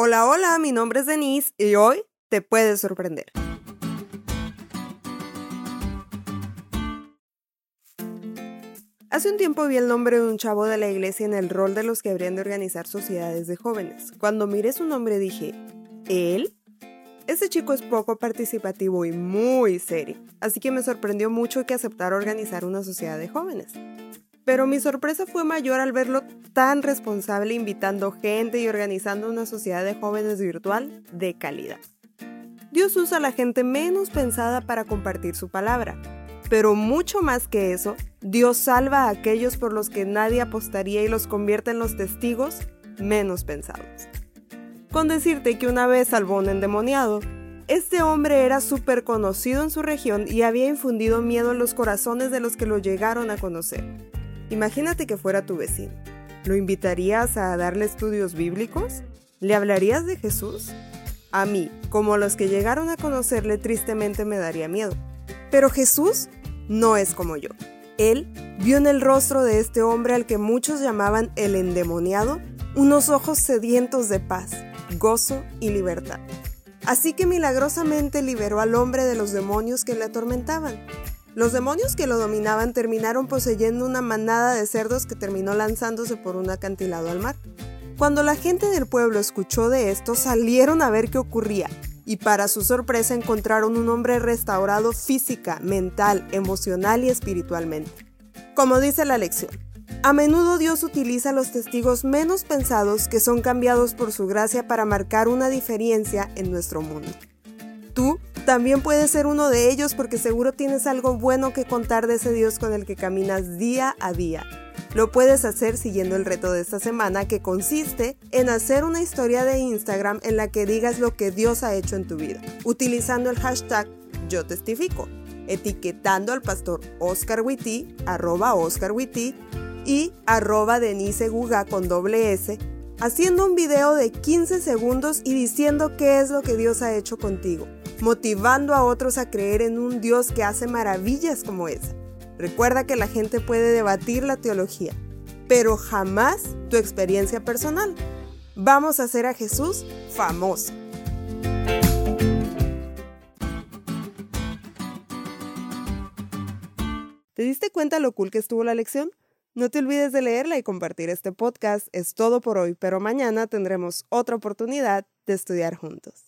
Hola, hola, mi nombre es Denise y hoy te puedes sorprender. Hace un tiempo vi el nombre de un chavo de la iglesia en el rol de los que habrían de organizar sociedades de jóvenes. Cuando miré su nombre dije, ¿él? Este chico es poco participativo y muy serio, así que me sorprendió mucho que aceptara organizar una sociedad de jóvenes. Pero mi sorpresa fue mayor al verlo tan responsable invitando gente y organizando una sociedad de jóvenes virtual de calidad. Dios usa a la gente menos pensada para compartir su palabra, pero mucho más que eso, Dios salva a aquellos por los que nadie apostaría y los convierte en los testigos menos pensados. Con decirte que una vez salvó un endemoniado, este hombre era súper conocido en su región y había infundido miedo en los corazones de los que lo llegaron a conocer. Imagínate que fuera tu vecino. ¿Lo invitarías a darle estudios bíblicos? ¿Le hablarías de Jesús? A mí, como los que llegaron a conocerle, tristemente me daría miedo. Pero Jesús no es como yo. Él vio en el rostro de este hombre al que muchos llamaban el endemoniado unos ojos sedientos de paz, gozo y libertad. Así que milagrosamente liberó al hombre de los demonios que le atormentaban. Los demonios que lo dominaban terminaron poseyendo una manada de cerdos que terminó lanzándose por un acantilado al mar. Cuando la gente del pueblo escuchó de esto, salieron a ver qué ocurría y para su sorpresa encontraron un hombre restaurado física, mental, emocional y espiritualmente. Como dice la lección, a menudo Dios utiliza los testigos menos pensados que son cambiados por su gracia para marcar una diferencia en nuestro mundo. Tú también puedes ser uno de ellos porque seguro tienes algo bueno que contar de ese Dios con el que caminas día a día. Lo puedes hacer siguiendo el reto de esta semana que consiste en hacer una historia de Instagram en la que digas lo que Dios ha hecho en tu vida, utilizando el hashtag yo testifico, etiquetando al pastor Oscar Witty, arroba Oscar Witty, y arroba Denise Guga con doble S, haciendo un video de 15 segundos y diciendo qué es lo que Dios ha hecho contigo motivando a otros a creer en un Dios que hace maravillas como esa. Recuerda que la gente puede debatir la teología, pero jamás tu experiencia personal. Vamos a hacer a Jesús famoso. ¿Te diste cuenta lo cool que estuvo la lección? No te olvides de leerla y compartir este podcast. Es todo por hoy, pero mañana tendremos otra oportunidad de estudiar juntos.